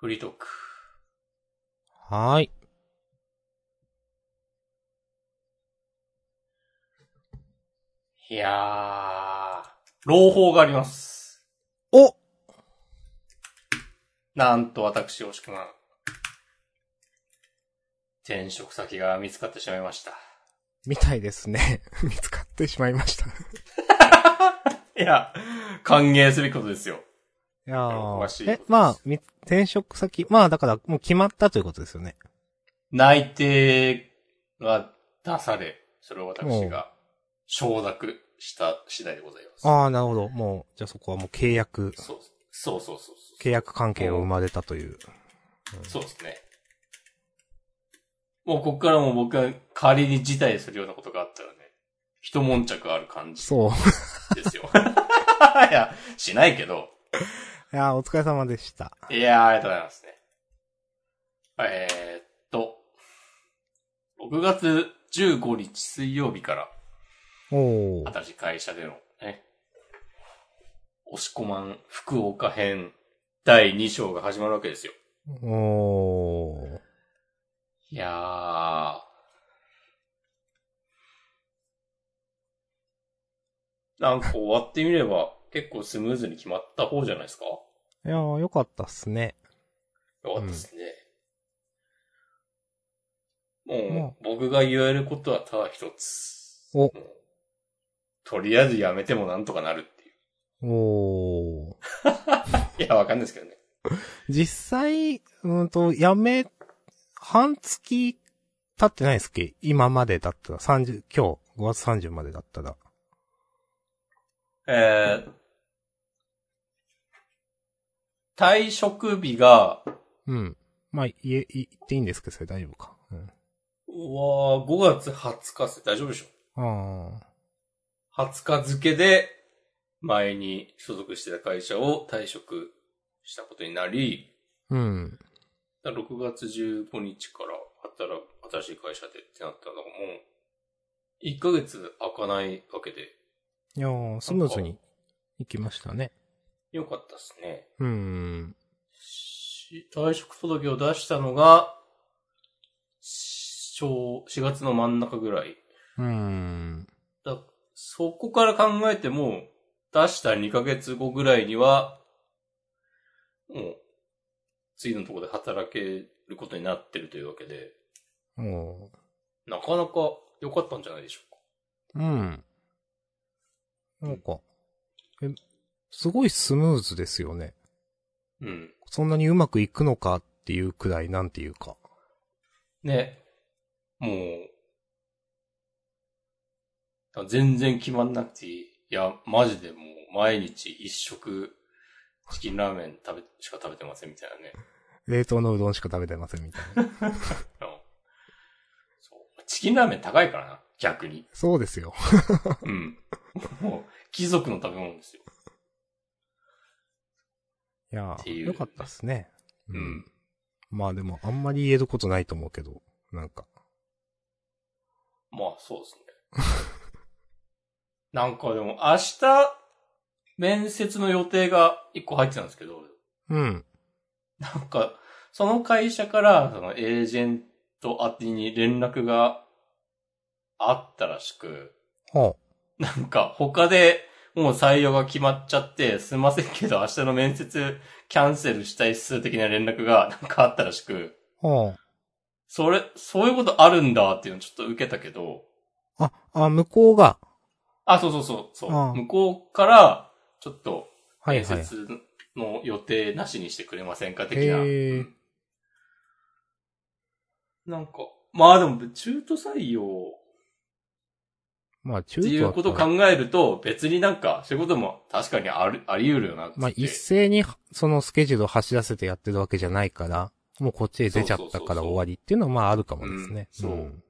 フリートーク。はーい。いやー、朗報があります。おなんと私、おしくまん。転職先が見つかってしまいました。みたいですね。見つかってしまいました。い いや、歓迎すべきことですよ。や詳しいーえ、まあ、み転職先、まあだからもう決まったということですよね。内定が出され、それを私が承諾した次第でございます。ああ、なるほど。もう、じゃあそこはもう契約、そうそうそうそうそ契約関係を生まれたという。う。そうですね。もうこっからも僕が仮に辞退するようなことがあったらね、一悶着ある感じそう。ですよ。いや、しないけど。いやーお疲れ様でした。いやー、ありがとうございますね。えー、っと、6月15日水曜日から、おー。新しい会社でのね、押し込まん福岡編第2章が始まるわけですよ。おー。いやー。なんか終わってみれば結構スムーズに決まった方じゃないですか？いやーよかったっすね。よかったですね。まもう、僕が言えることはただ一つ。おとりあえずやめてもなんとかなるっていう。おー。いや、わかんないですけどね。実際、うんと、やめ、半月経ってないですっけ？今までだったら、30、今日、5月30までだったら。えー、退職日が、うん。まあ、言え、言っていいんですけど、それ大丈夫か。うん。うわー5月20日っす大丈夫でしょああ。20日付で、前に所属してた会社を退職したことになり、うん。だから6月15日から働く、新しい会社でってなったら、もう、1ヶ月開かないわけで、いやースムーズに行きましたね。よかったですね。うん。し退職届を出したのが、小、4月の真ん中ぐらい。うん。だそこから考えても、出した2ヶ月後ぐらいには、もう、次のところで働けることになってるというわけで、おーなかなか良かったんじゃないでしょうか。うん。なんか、え、すごいスムーズですよね。うん。そんなにうまくいくのかっていうくらい、なんていうか。ね。もう、全然決まんなくていい。いや、マジでもう毎日一食チキンラーメン食べ、しか食べてませんみたいなね。冷凍のうどんしか食べてませんみたいな。チキンラーメン高いからな、逆に。そうですよ。うん。もう、貴族の食べ物ですよ。いやーよかったっすね。うん。まあでも、あんまり言えることないと思うけど、なんか。まあ、そうですね。なんかでも、明日、面接の予定が一個入ってたんですけど、うん。なんか、その会社から、そのエージェント宛てに連絡があったらしく、はなんか他でもう採用が決まっちゃって、すいませんけど明日の面接キャンセルしたい数的な連絡がなんかあったらしく、あ。はそれ、そういうことあるんだっていうのをちょっと受けたけど、あ。あ、あ、向こうが。あ、そうそうそう、そう向こうから、ちょっと、はいはい。面接の予定なしにしてくれませんか的な。へーうんなんか、まあでも、中途採用まあ、中っていうことを考ええると、別になんか、そういうことも確かにある、あり得るよな。まあ、一斉に、そのスケジュールを走らせてやってるわけじゃないから、もうこっちへ出ちゃったから終わりっていうのはまああるかもですね。うんそうん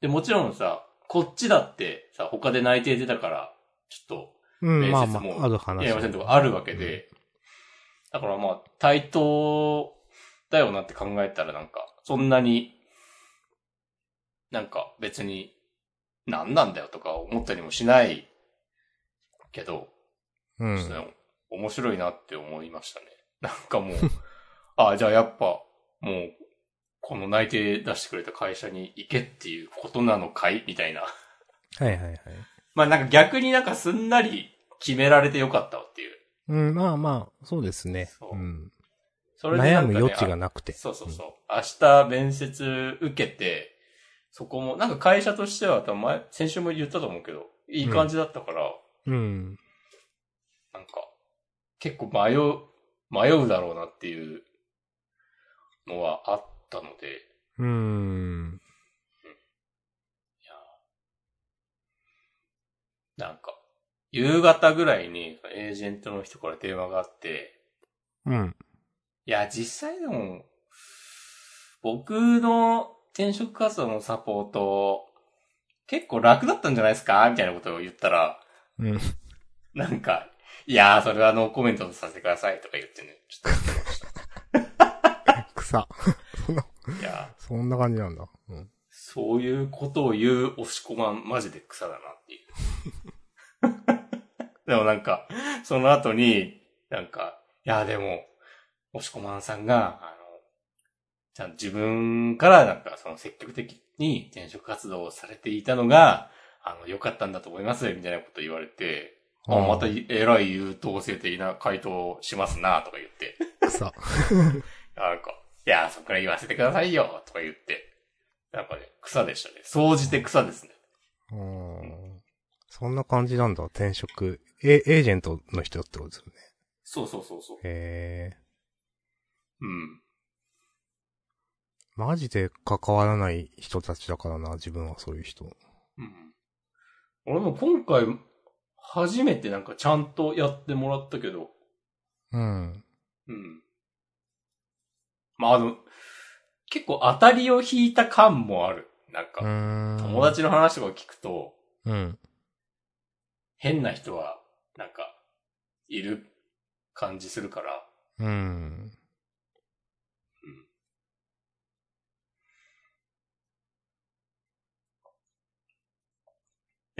で、もちろんさ、こっちだってさ、他で内定出たから、ちょっうん、面まあまあ、ある話。と、やりませんとかあるわけで、だからまあ、対等だよなって考えたらなんか、そんなに、なんか別に、何なんだよとか思ったりもしないけど、うん。ちょっとね面白いなって思いましたね。なんかもう、あ、じゃあやっぱ、もう、この内定出してくれた会社に行けっていうことなのかい？みたいな。はいはいはい。まあなんか逆になんかすんなり決められてよかったわっていう。うん、まあまあ、そうですね。そううん。それでね、悩む余地がなくて。そうそうそう。明日面接受けて、そこも、なんか会社としては、多分前、先週も言ったと思うけど、いい感じだったから、うん。なんか、結構迷う、迷うだろうなっていうのはあったので、うーん。なんか、夕方ぐらいにエージェントの人から電話があって、うん。いや、実際でも、僕の転職活動のサポート、結構楽だったんじゃないですか？みたいなことを言ったら、うん。なんか、いやー、それはノーコメントとさせてくださいとか言ってね、ちょっと言ってまし草。そんな、た。いやー、そんな感じなんだ。うん。そういうことを言う押し込まん、マジで草だなっていう。でもなんか、その後に、なんか、いや、でも、押し込まんさんが、あの、ちゃんと自分からなんかその積極的に転職活動をされていたのが、あの、良かったんだと思います、みたいなこと言われて、あ、またえらい優等生的な回答をしますな、とか言って、草。なんか、いや、そっから言わせてくださいよ、とか言って、なんかね、草でしたね。総じて草ですね。うん。そんな感じなんだ、転職。え、エージェントの人ってことですよね。そうそうそうそう。へえ。うん。マジで関わらない人たちだからな、自分はそういう人。うん。俺も今回、初めてなんかちゃんとやってもらったけど、うん。うん。まあ、あの、結構当たりを引いた感もある。なんうか、ーん。友達の話とか聞くと、うん。変な人は、なんか、いる感じするから、うん。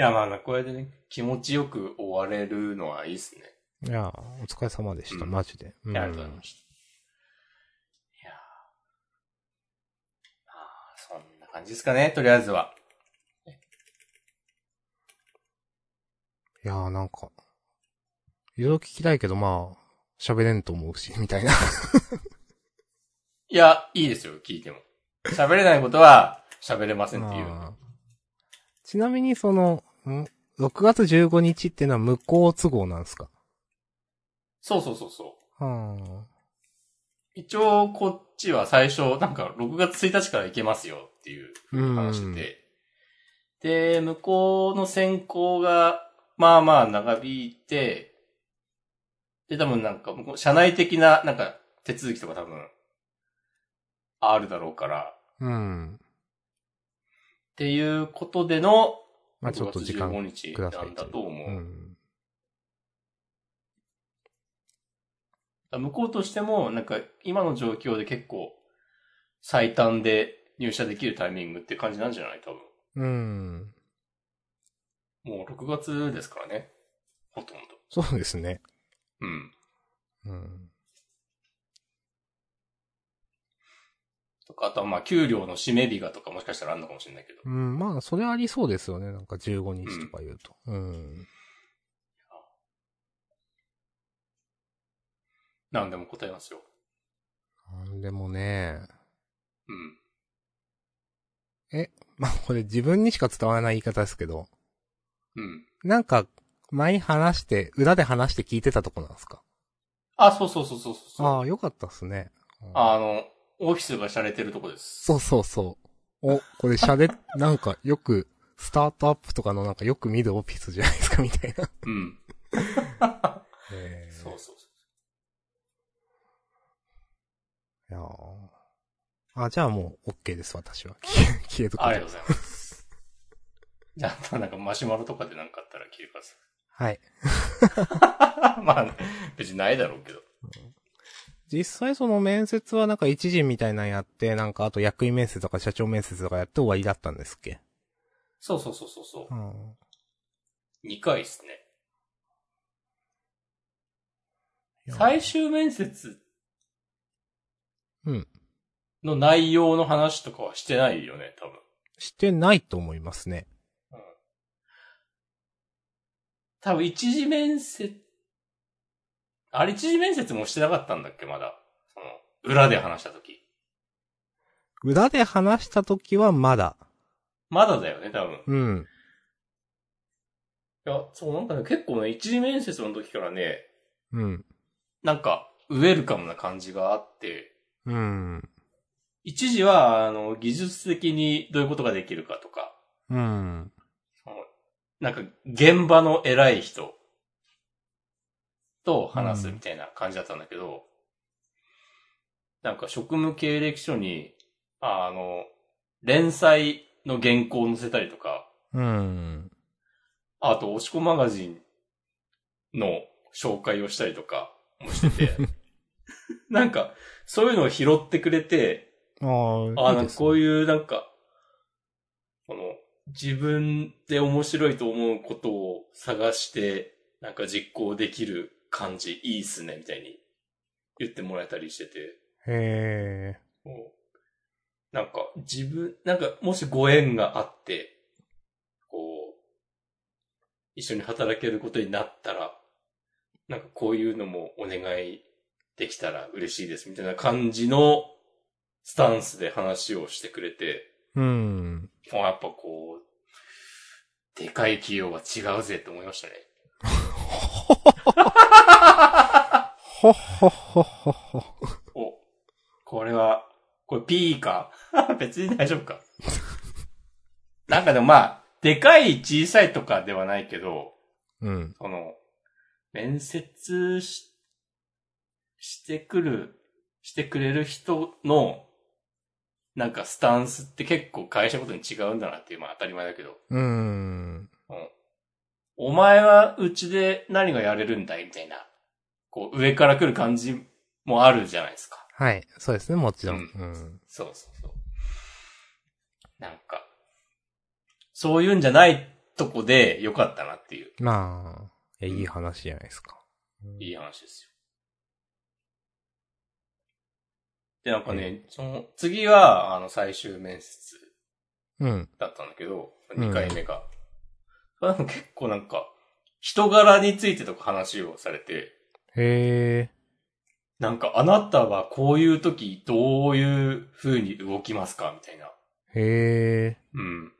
や、まあ、これでね、気持ちよく終われるのはいいっすね。いや、お疲れ様でした、うんマジで。うんいやありがとうございました。いやーあーそんな感じですかね、とりあえずは。いやーなんか、いろいろ聞きたいけど、まあ、喋れんと思うし、みたいな。いや、いいですよ、聞いても。喋れないことは、喋れませんっていう。ちなみにその、ん ?6 月15日っていうのは無効都合なんですか？そうそうそうそう。は一応、こっちは最初、なんか、6月1日から行けますよっていううん話で。で、向こうの選考が、まあまあ長引いて、で、多分なんか、社内的な、なんか、手続きとか多分、あるだろうから、うん。っていうことでの、まあちょっと時間6月15日くださいなんだと思う。うん。向こうとしても、なんか、今の状況で結構、最短で入社できるタイミングって感じなんじゃない？多分。うん。もう6月ですからね。ほとんそうですね。ど。うん。うん。とか、あとはまあ、給料の締め日がとかもしかしたらあるのかもしれないけど。うん、まあ、それありそうですよね。なんか15日とか言うと。うん。なんでも答えますよ。なんでもね、うん。まあ、これ自分にしか伝わらない言い方ですけど、うん。なんか、前に話して、裏で話して聞いてたとこなんですか？あ、そうそうそうそうそう。ああ、よかったっすね。うんあの、オフィスが洒落てるとこです。そうそうそう。お、これシャレ、なんかよく、スタートアップとかのなんかよく見るオフィスじゃないですか、みたいな。うん。えそうそうそいやーあ、じゃあもう OK です、私は。消えとう。くありがとうございます。じゃあ、なんかマシュマロとかでなんかあったら聞いてくださはい。い。まあ、別にないだろうけど。実際その面接はなんか一時みたいなのやって、なんかあと役員面接とか社長面接とかやって終わりだったんですっけ？そうそうそうそうそうう。ん。2回ですね。最終面接うん。の内容の話とかはしてないよね、多分。してないと思いますね。多分一次面接、あれ一次面接もしてなかったんだっけ、まだ。その、裏で話した時。裏で話した時はまだ。まだだよね、多分。うん。いや、そう、なんかね、結構ね、一次面接の時からね、うん。なんか、ウェルカムな感じがあって、うん。一時は、あの、技術的にどういうことができるかとか、うん。なんか、現場の偉い人と話すみたいな感じだったんだけど、なんか職務経歴書に、ああの、連載の原稿を載せたりとか、うん。あと、押し子マガジンの紹介をしたりとかもしてて、なんか、そういうのを拾ってくれて、ああ、なんかこういいう、なんか、この、自分で面白いと思うことを探して、なんか実行できる感じ、いいっすね、みたいに言ってもらえたりしてて、う。へえ。こうなんか自分、なんかもしご縁があって、こう、一緒に働けることになったら、なんかこういうのもお願いできたら嬉しいですみたいな感じのスタンスで話をしてくれて、うん。あやっぱこう、でかい企業は違うぜって思いましたね。ほっほっほっほっほ。お、これは、これ P か？別に大丈夫か。なんかでもまあ、でかい小さいとかではないけど、うん。その、面接し、してくる、してくれる人の、なんかスタンスって結構会社ごとに違うんだなっていう、まあ当たり前だけど、うん。お前はうちで何がやれるんだいみたいな、こう上から来る感じもあるじゃないですか。はい。そうですね、もちろん。ううん。そうそうそう。なんか、そういうんじゃないとこでよかったなっていう、まあ、いやいい話じゃないですか。いい話ですよ。で、なんかね、その、次は、あの、最終面接うん。だったんだけど、うん2回目が。それでも結構なんか、人柄についてとか話をされて、へえ。なんか、あなたはこういう時どういう風に動きますかみたいな。へえ。うん。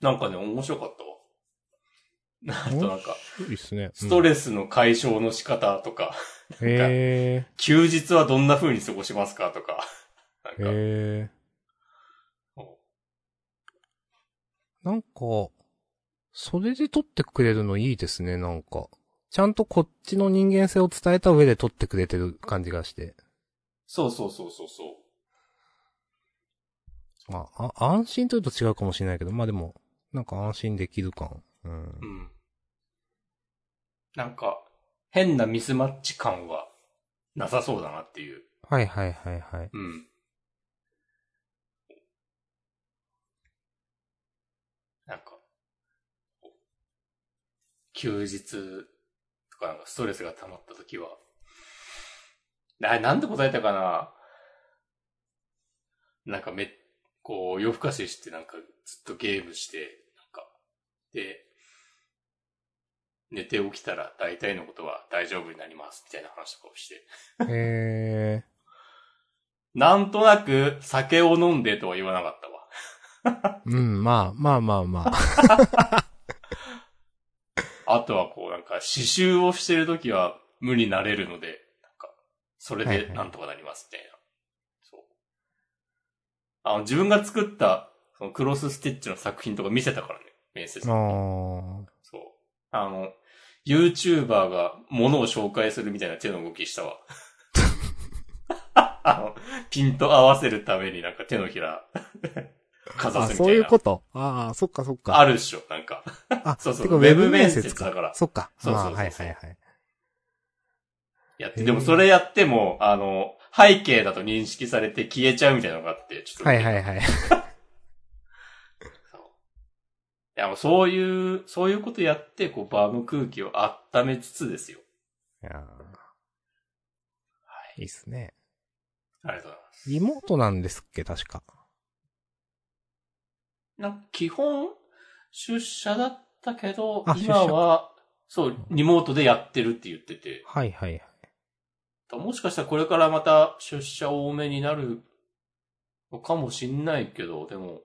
なんかね、面白かったわ。あとなんか、いいっすね。ストレスの解消の仕方とか、うんへえ。休日はどんな風に過ごしますかとか、なんか、へえ。なんか、それで撮ってくれるのいいですね、なんか。ちゃんとこっちの人間性を伝えた上で撮ってくれてる感じがして。そうそうそうそうそう。まあ、あ、安心というと違うかもしれないけど、まあでも、なんか安心できる感。うんう。ん。なんか、変なミスマッチ感はなさそうだなっていう。はいはいはいはい。うんか、休日とかなんかストレスが溜まった時は、な、なんて答えたかな？なんかめ、こう夜更かししてなんかずっとゲームして、なんか、で、寝て起きたら大体のことは大丈夫になりますみたいな話とかをして。へえ。なんとなく酒を飲んでとは言わなかったわ。うん、まあ、まあまあまあ。あとはこうなんか刺繍をしてるときは無になれるので、なんか、それでなんとかなりますみたいな。そう。あの、自分が作った、そのクロスステッチの作品とか見せたからね、面接あのそう。あの、YouTuber が物を紹介するみたいな手の動きしたわ。あの、ピント合わせるためになんか手のひら、かざあ、すみたいな。そういうこと？ああ、そっかそっか。あるっしょ、なんか。あ、そうそうてかウェブ面接だからそっか。そうそうそうはいはいはい。やって、でもそれやっても、あの、背景だと認識されて消えちゃうみたいなのがあって、ちょっと。はいはいはい。そう。いや、もうそういう、そういうことやって、こう、場の空気を温めつつですよ。いやーはい。いいっすね。ありがとうございます。リモートなんですっけ、確か。なんか基本、出社だったけどあ、今は、そう、リモートでやってるって言ってて、はいはいはい。もしかしたらこれからまた出社多めになるのかもしんないけど、でも、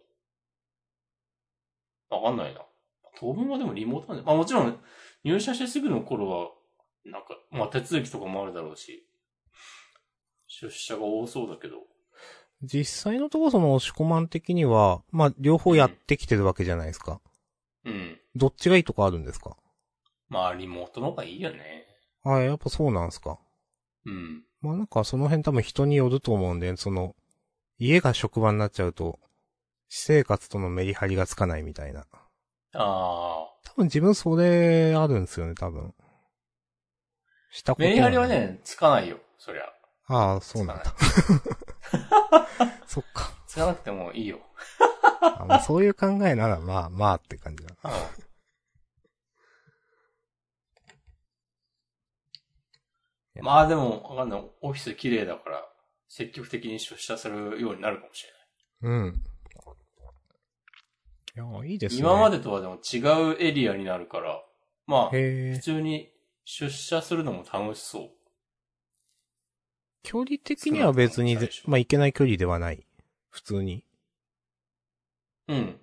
わかんないな。当分はでもリモートなんで、まあもちろん入社してすぐの頃は、なんか、まあ手続きとかもあるだろうし、出社が多そうだけど、実際のところその押し込まん的には、まあ、両方やってきてるわけじゃないですか。うん。どっちがいいとかあるんですか？まあリモートの方がいいよね。あやっぱそうなんすか。うん。まあなんかその辺多分人によると思うんで、その、家が職場になっちゃうと、私生活とのメリハリがつかないみたいな。あ多分自分それあるんですよね、多分。したあ。ことないメリハリは。ね、つかないよ、そりゃ。ああ、そうなんだ。そっか。つかなくてもいいよ。あまあ、そういう考えならまあまあって感じだ。うんまあでも、わかんない。オフィス綺麗だから、積極的に出社するようになるかもしれない。うん。いや、いいですね。今までとはでも違うエリアになるから、まあ、普。通に出社するのも楽しそう。距離的には別にまあ、いけない距離ではない。普通に。うん。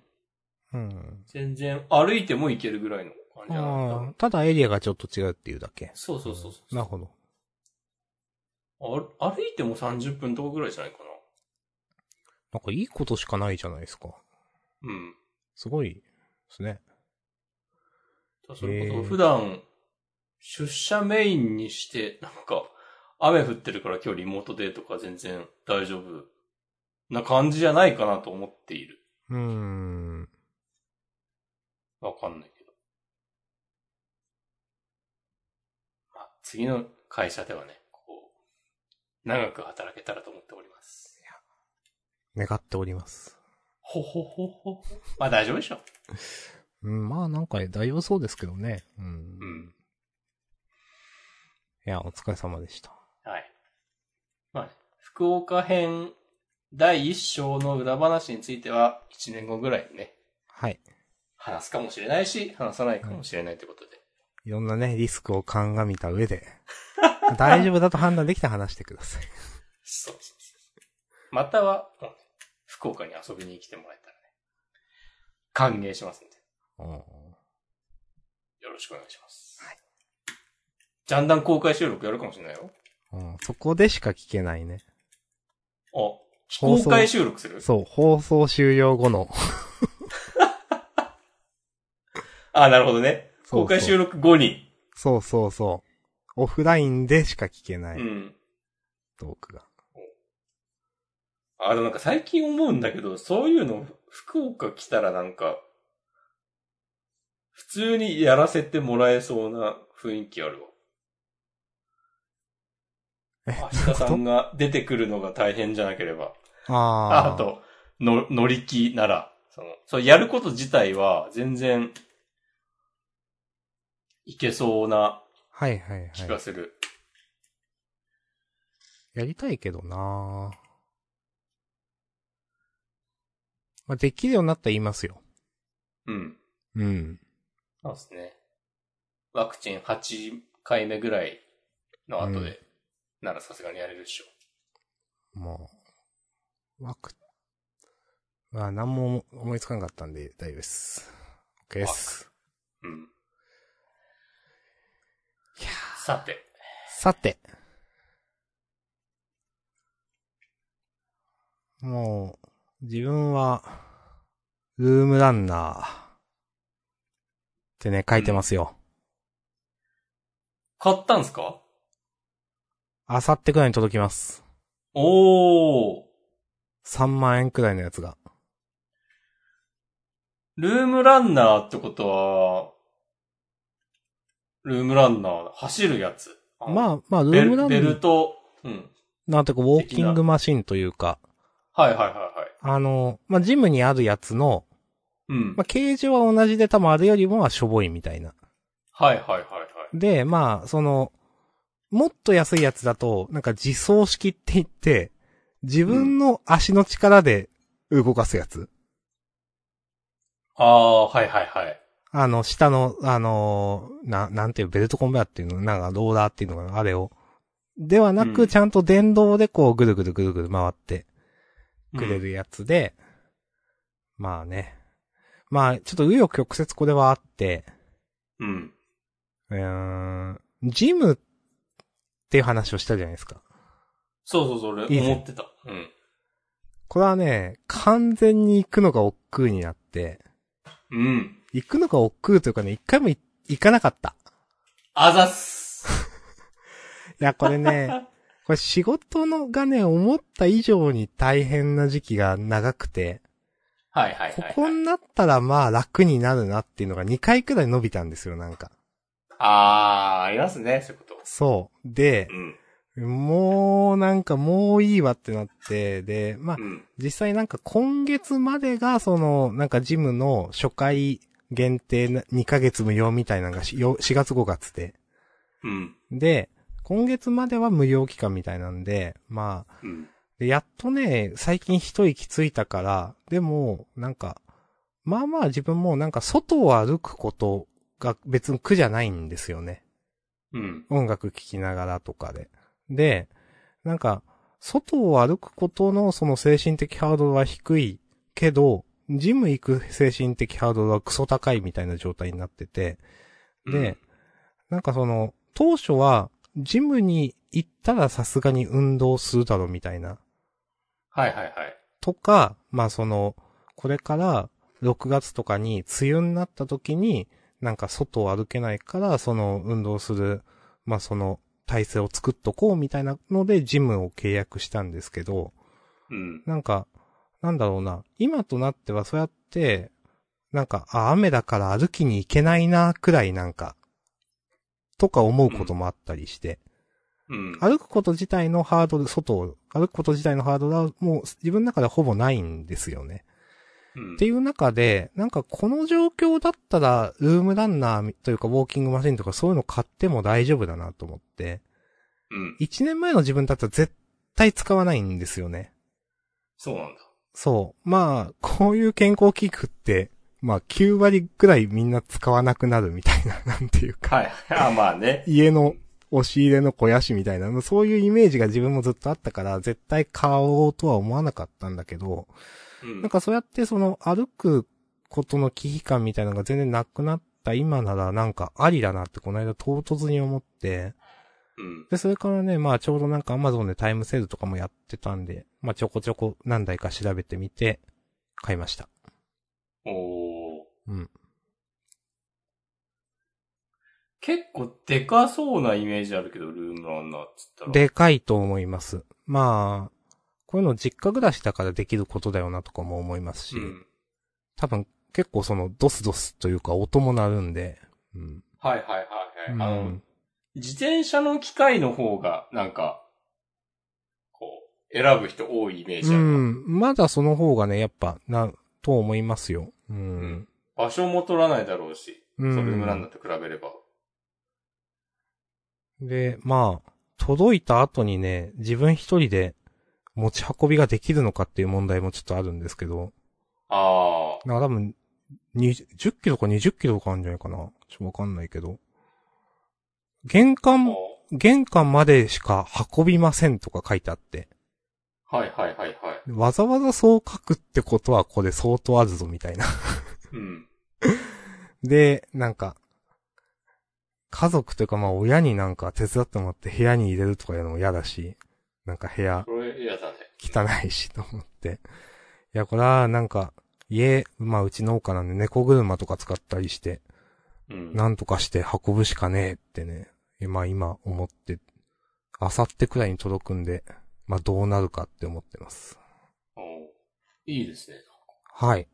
うん。全然歩いても行けるぐらいの感じない？ああ、ただエリアがちょっと違うっていうだけ。そうそうそうそう。なるほど。あ歩いても30分とかぐらいじゃないかな？んかいいことしかないじゃないですか。な。うん。すごいですね。それこそ普段、出社メインにして、なんか、雨降ってるから今日リモートでとか全然大丈夫な感じじゃないかなと思っている。うーん。わかんないけど。まあ、次の会社ではね、こう、長く働けたらと思っております。願っております。ほほほほほ。まあ大丈夫でしょ。うん、まあなんか大丈夫そうですけどね。うん。うん。いや、お疲れ様でした。はい。まあね、福岡編第一章の裏話については、1年後ぐらいにね、はい。話すかもしれないし、話さないかもしれないということで。いろんなね、リスクを鑑みた上で、大丈夫だと判断できて話してください。そうそうそう。または、もうね福岡に遊びに来てもらえたらね、歓迎しますんで、うんよろしくお願いします。はい。ジャンダン公開収録やるかもしれないよ。うん、そこでしか聞けないね。あ、非公開収録する？そう、放送終了後の。あ、なるほどね。公開収録後に。そうそうそう。オフラインでしか聞けないうん。トークが。あ、でもなんか最近思うんだけど、そういうの、福岡来たらなんか、普通にやらせてもらえそうな雰囲気あるわ。え明日さんが出てくるのが大変じゃなければ。ああ。ああと、の、乗り気なら、その、そう、やること自体は全然、いけそうなはいはい気はい。がする。やりたいけどなまあ、できるようになったら言いますよ。うん。うん。そうですね。ワクチン8回目ぐらいの後で、ならさすがにやれるでしょ。もう、ワク、まあ、何も思いつかなかったんで大丈夫です。OK です。うん。いやさて、さて。もう、自分は、ルームランナーってね、書いてますよ。買ったんすか？あさってくらいに届きます。おー。3万円くらいのやつが。ルームランナーってことは、ルームランナー、走るやつ。あまあ、まあ、ルームランナーベル、ト、うん。なんていうか、ウォーキングマシンというか、はいはいはいはい。あの、まあ、ジムにあるやつの、うん。まあ、形状は同じで多分あれよりもはしょぼいみたいな。はいはいはいはい。で、まあ、その、もっと安いやつだと、なんか自走式って言って、自分の足の力で動かすやつ。ああ、はいはいはい。あの、下の、あのーな、なんていう、ベルトコンベアっていうの、なんかローラーっていうのかな、あれを。ではなく、うんちゃんと電動でこう、ぐるぐるぐるぐる回ってくれるやつで、まあね。まあ、ちょっと紆余曲折これはあって、うん。うーん、ジムっていう話をしたじゃないですか。そうそうそう、俺いいね思ってた。うん。これはね、完全に行くのが億劫になって、うん。行くのが億劫というかね、一回もい行かなかった。あざっす。いや、これね、これ仕事のがね、思った以上に大変な時期が長くて、はいはいはい、はい。ここになったらまあ楽になるなっていうのが2回くらい伸びたんですよ、なんか。あー、ありますね、そういうこと。そう。でう、ん。もうなんかもういいわってなって、で、まあう、ん。実際なんか今月までがその、なんかジムの初回限定な2ヶ月無料みたいなのがしよ4月5月で。うん。で、今月までは無料期間みたいなんで、まあ、うん。でやっとね、最近一息ついたから、でも、なんか、まあまあ自分もなんか外を歩くことが別に苦じゃないんですよね。うん。音楽聴きながらとかで。で、なんか、外を歩くことのその精神的ハードルは低いけど、ジム行く精神的ハードルはクソ高いみたいな状態になってて、で、なんかその、当初は、ジムに行ったらさすがに運動するだろうみたいな。はいはいはい。とか、まあその、これから6月とかに梅雨になった時に、なんか外を歩けないから、その運動する、まあその体制を作っとこうみたいなのでジムを契約したんですけど、うん。なんか、なんだろうな、今となってはそうやって、なんか、あ、雨だから歩きに行けないな、くらいなんか、とか思うこともあったりして、うん。歩くこと自体のハードル、外を歩くこと自体のハードルはもう自分の中ではほぼないんですよね。うんっていう中で、なんかこの状況だったら、ルームランナーというかウォーキングマシンとかそういうの買っても大丈夫だなと思って、うん。1年前の自分だったら絶対使わないんですよね。そうなんだ。そう。まあ、こういう健康器具って、まあ9割くらいみんな使わなくなるみたいな、なんていうか、はい。あ、まあね。家の押し入れの肥やしみたいな、そういうイメージが自分もずっとあったから、絶対買おうとは思わなかったんだけど、うん。なんかそうやってその歩くことの危機感みたいなのが全然なくなった今ならなんかありだなってこの間唐突に思って、うん。で、それからね、まあちょうどなんか Amazon でタイムセールとかもやってたんで、まあちょこちょこ何台か調べてみて、買いました。おー。うん。結構でかそうなイメージあるけど、ルームランナーっつったら。、でかいと思います。まあ、こういうの実家暮らしだからできることだよなとかも思いますし、うん。多分結構そのドスドスというか音も鳴るんで、うん。はいはいはいはい。うんあの、自転車の機械の方が、なんか、こう、選ぶ人多いイメージあうるな。ん。まだその方がね、やっぱ、な、と思いますよ。うん。場所も取らないだろうし、うんそれルームランナーと比べれば。で、まあ、届いた後にね、自分一人で持ち運びができるのかっていう問題もちょっとあるんですけど、ああ。なんか多分、20 10キロか20キロかあるんじゃないかな。ちょっとわかんないけど。玄関、玄関までしか運びませんとか書いてあって、はいはいはいはい。わざわざそう書くってことはこれ相当あるぞみたいな。うん。で、なんか、家族というかまあ親になんか手伝ってもらって部屋に入れるとかいうのも嫌だし、なんか部屋嫌だね。汚いしと思って。いや、これはなんか、家、まあうち農家なんで猫車とか使ったりして、うん。なんとかして運ぶしかねえってね、まあ今思って、あさってくらいに届くんで、まあどうなるかって思ってます。おーいいですね。はい。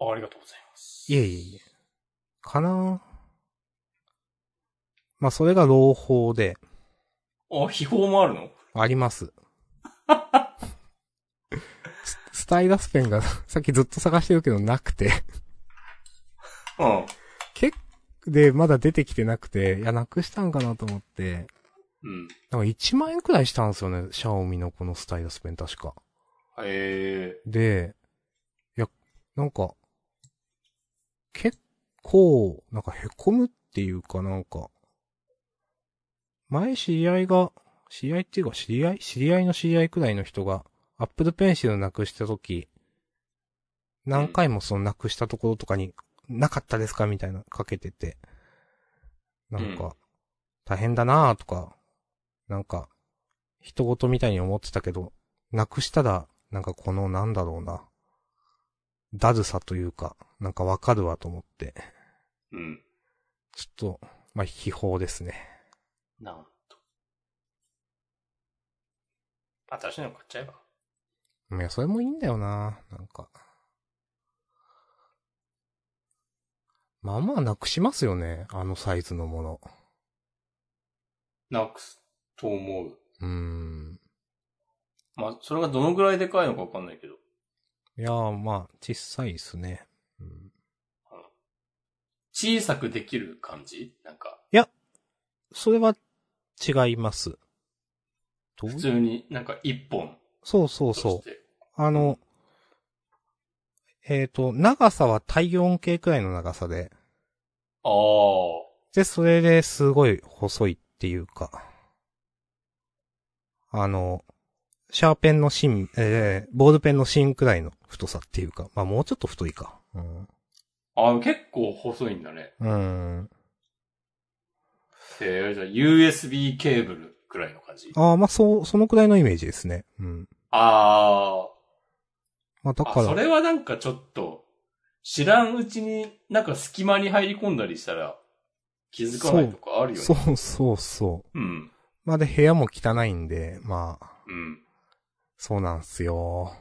ありがとうございます。いえいえいえ。かなまあそれが朗報で、あ、秘宝もあるの？あります。ススタイラスペンが さっきずっと探してるけどなくて、うん。結で、まだ出てきてなくて、いや、なくしたんかなと思って、うん。なんか1万円くらいしたんですよね、シャオミのこのスタイルスペン確か。へえ。で、いや、なんか、結構、なんか凹むっていうかなんか、前知り合いが、知り合いっていうか知り合い知り合いの知り合いくらいの人が、アップルペンシルなくしたとき、何回もそのなくしたところとかに、なかったですかみたいなかけてて、なんうんか、大変だなぁとか、なんか、人事みたいに思ってたけど、なくしたら、なんかこのなんだろうな、だるさというか、なんかわかるわと思って、うん。ちょっと、まあ、秘宝ですね。なんと。新しいの買っちゃえば。いや、それもいいんだよななんか。まあまあなくしますよね、あのサイズのもの。なくすと思う。うーん。まあ、それがどのぐらいでかいのかわかんないけど。いやー、まあ、小さいですね。うん、小さくできる感じ？なんか、それは違います。普通になんか一本そうそうとそう。あの、えっ、と、長さは体温計くらいの長さで、ああ。で、それですごい細いっていうか、あの、シャーペンの芯、えー、ボールペンの芯くらいの太さっていうか、まあもうちょっと太いか。うん。あ結構細いんだね。うん。へえ、じゃあ USB ケーブルくらいの感じ。ああ、まあそう、そのくらいのイメージですね。うん。ああ。あ、まあだから、それはなんかちょっと、知らんうちになんか隙間に入り込んだりしたら気づかないとかあるよね。そうそうそう。うん。まあで、部屋も汚いんで、まあ、うん。そうなんすよ。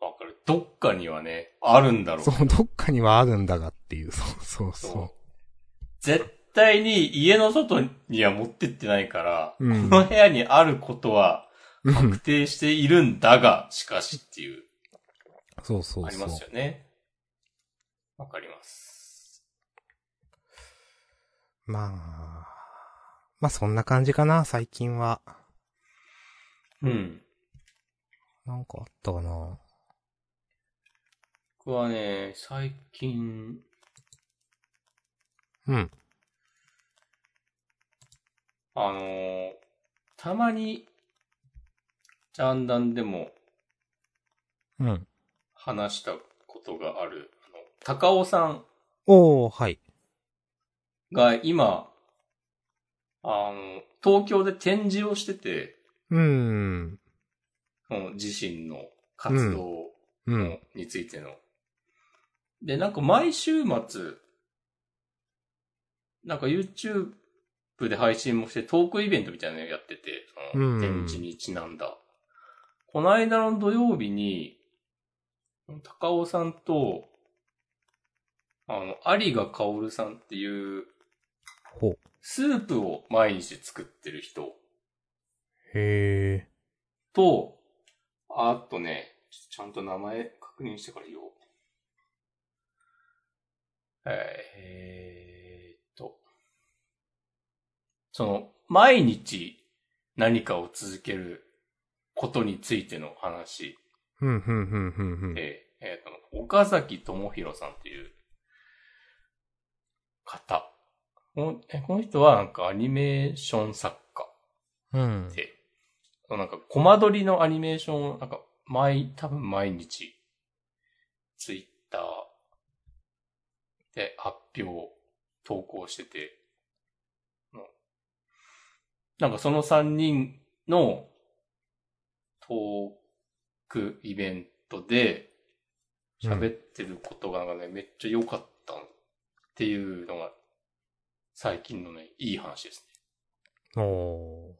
わかる。どっかにはね、あるんだろう。そう、どっかにはあるんだがっていう、そうそうそうそ絶対に家の外には持ってってないから、うんこの部屋にあることは確定しているんだが、しかしっていう、そうそうそう。ありますよね。わかります。まあ、まあそんな感じかな、最近は。うん。なんかあったかな。僕はね、最近、うん。あのーたまに、ジャンダンでもうん。話したことがある、あの、高尾さんおー、はい。が今、あの、東京で展示をしてて、うーん。その自身の活動の、うん。についての。で、なんか毎週末、なんか YouTube で配信もしてトークイベントみたいなのやってて、そうんの展示にちなんだ。この間の土曜日に、高尾さんと、あの、有賀薫さんっていう、ほう。スープを毎日作ってる人へと、あとね、ちゃんと名前確認してから言おう。えーその、毎日何かを続けることについての話ー。ふんふんふんふんふん。で、えーっと、岡崎智弘さんっていう方。このえこの人はなんかアニメーション作家うん。で、なんか、コマ撮りのアニメーションを、なんか、毎、多分毎日、ツイッターで発表、投稿してて、のなんかその3人のトークイベントで喋ってることがなんかね、めっちゃ良かったっていうのが最近のね、いい話ですね。おー。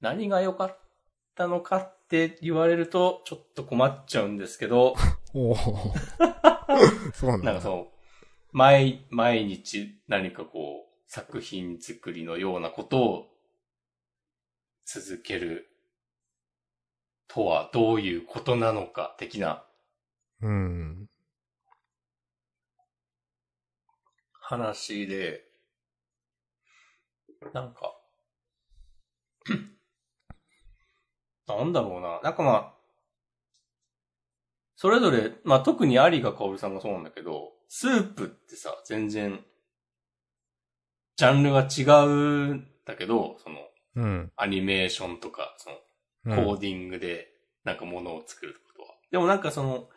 何が良かったのかって言われると、ちょっと困っちゃうんですけど、おー。そうなんだ。なんかそう、毎、毎日何かこう、作品作りのようなことを続けるとはどういうことなのか的なうん。話で、なんか、なんだろうな。なんかまあ、それぞれ、まあ特に有賀薫さんがそうなんだけど、スープってさ、全然、ジャンルが違うんだけど、その、うん。アニメーションとか、その、うんコーディングで、なんか物を作ることは。でもなんかその、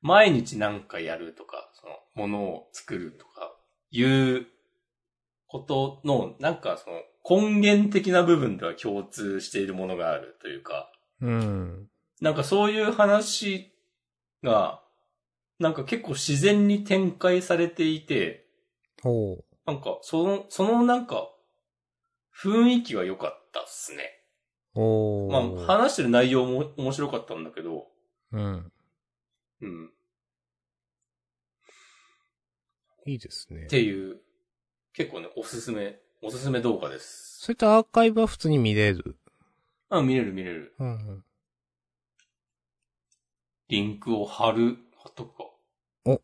毎日なんかやるとか、その、物を作るとか、いうことの、なんかその、根源的な部分では共通しているものがあるというか、うん。なんかそういう話が、なんか結構自然に展開されていて、おう。なんかその、そのなんか、雰囲気は良かったっすね。おまあ、ー。話してる内容も面白かったんだけど、うん。うん。いいですねっ。ていう、結構ね、おすすめ、おすすめ動画です。そういったアーカイブは普通に見れる？あ、見れる見れる。うんうん。リンクを貼る、貼っとくか。お。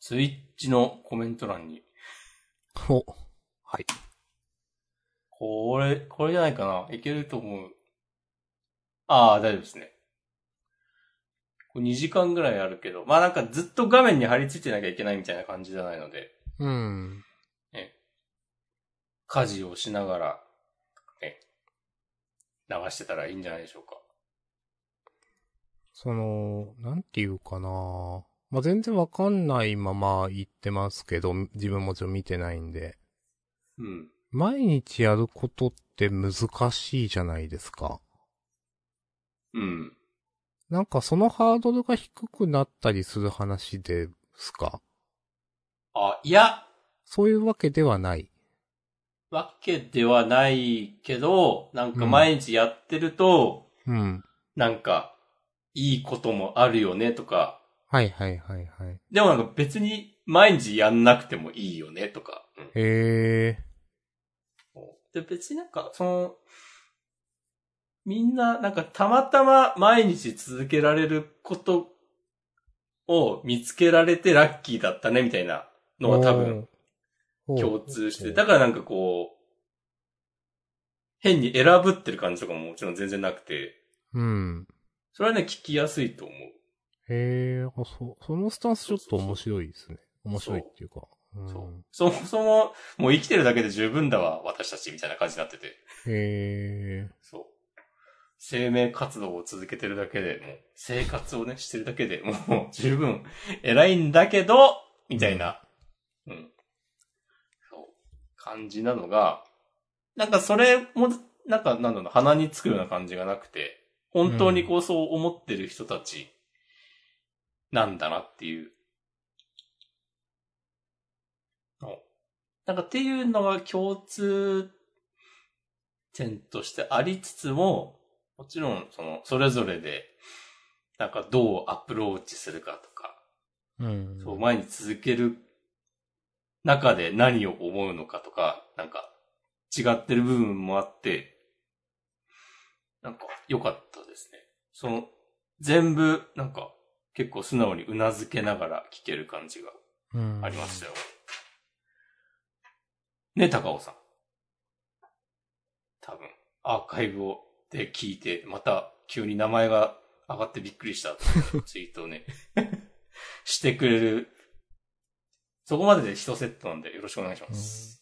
ツイッチのコメント欄に。お。はい。これ、これじゃないかな。いけると思う。ああ、大丈夫ですね。これ2時間ぐらいあるけど、まあなんかずっと画面に貼り付いてなきゃいけないみたいな感じじゃないので、うん。家事をしながら、ね、流してたらいいんじゃないでしょうか。その、なんていうかなまあ、全然わかんないまま言ってますけど、自分もちろん見てないんで。うん。毎日やることって難しいじゃないですか。うん。なんかそのハードルが低くなったりする話ですか？あ、いや、そういうわけではない。わけではないけど、なんか毎日やってると、うん。なんか、いいこともあるよねとか、はいはいはいはい。でもなんか別に毎日やんなくてもいいよねとか。うんへえ。で、別になんか、その、みんな、なんかたまたま毎日続けられることを見つけられてラッキーだったねみたいなのは多分共通して、だからなんかこう、変に選ぶってる感じとかももちろん全然なくて、うん。それはね、聞きやすいと思う。へえ、あ、そう、そのスタンスちょっと面白いですね。面白いっていうか。うんそう。そもそも、もう生きてるだけで十分だわ、私たちみたいな感じになってて。へえ。そう。生命活動を続けてるだけで、もう、生活をね、してるだけでもう、十分、偉いんだけど、みたいな、うん。そう。感じなのが、なんかそれも、なんか、なんだろうな、鼻につくような感じがなくて、本当にこう、そう思ってる人たち、なんだなっていう。のなんかっていうのが共通点としてありつつも、もちろん、その、それぞれで、なんかどうアプローチするかとか、うん。そう、前に続ける中で何を思うのかとか、なんか、違ってる部分もあって、なんか、良かったですね。その、全部、なんか、結構素直に頷けながら聞ける感じがうんありましたよ。ね、高尾さん。多分、アーカイブをで聞いて、また急に名前が上がってびっくりしたツイートをね、してくれる。そこまでで1セットなんでよろしくお願いします。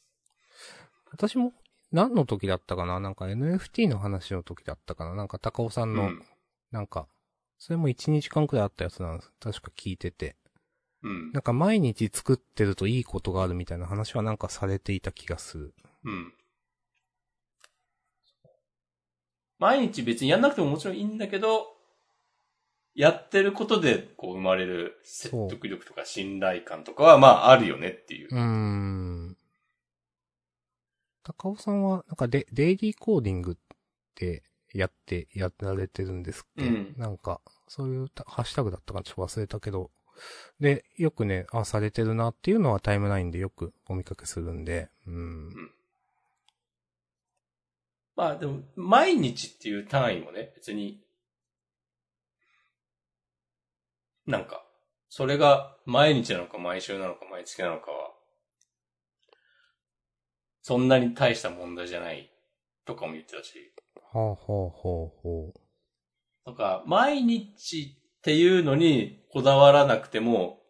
私も、何の時だったかな？なんか NFT の話の時だったかな？なんか高尾さんの、うん。なんか、それも1、2時間くらいあったやつなんです。確か聞いてて。うん。なんか毎日作ってるといいことがあるみたいな話はなんかされていた気がする。うん。毎日別にやんなくてももちろんいいんだけど、やってることでこう生まれる説得力とか信頼感とかはまああるよねっていう。うーん。高尾さんは、なんかデ、デイリーコーディングってやって、やられてるんですっけ、うんなんか、そういうたハッシュタグだったかちょっと忘れたけど、で、よくね、あ、されてるなっていうのはタイムラインでよくお見かけするんで、うん。まあでも、毎日っていう単位もね、別に、なんか、それが毎日なのか毎週なのか毎月なのかは、そんなに大した問題じゃないとかも言ってたし。はあ、はあ、はあ、ほなんか、毎日っていうのにこだわらなくても、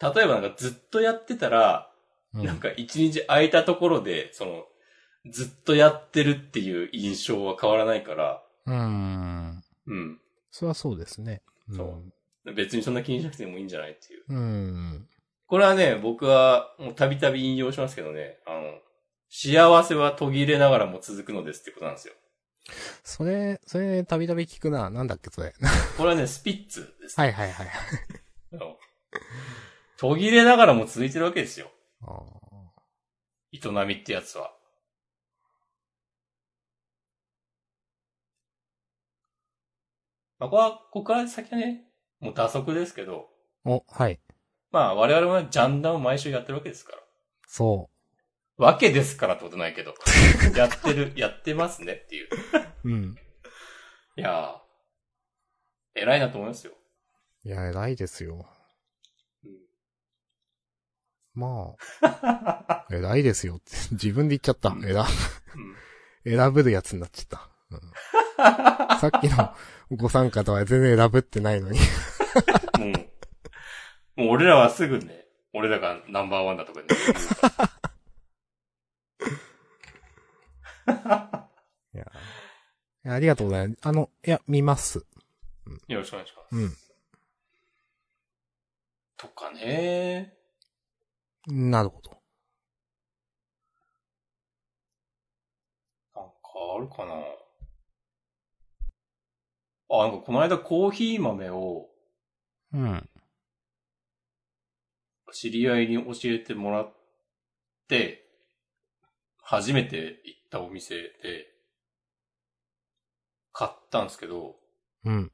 例えばなんかずっとやってたら、う。うなん、か一日空いたところで、その、ずっとやってるっていう印象は変わらないから、うーん。うん。それはそうですね。そう別にそんな気にしなくてもいいんじゃないっていう。う。うん。これはね、僕はもうたびたび引用しますけどね、あの、幸せは途切れながらも続くのですってことなんですよ。それ、それ、たびたび聞くな。なんだっけ、それ。これはね、スピッツです。はいはいはい。途切れながらも続いてるわけですよ。営みってやつは。まあ、ここは、ここから先はね、もう打足ですけど、お、はい。まあ我々はジャンダンを毎週やってるわけですから。そわけですからってことないけど。やってる、やってますねっていう。う。うん。いやー、偉いなと思いますよ。いや、偉いですよ。うんまあ、偉いですよって。自分で言っちゃった。うん偉、うん選ぶるやつになっちゃった。うん さっきのご参加とは全然選ぶってないのに。もう、もう俺らはすぐね、俺らがナンバーワンだとかね。いや、いやありがとうございます。あの、いや、見ます。よろしくお願いします。うん。とかね。なるほど。なんかあるかな。あ、なんかこの間コーヒー豆をうん。知り合いに教えてもらって、初めて行ったお店で買ったんですけど、うん。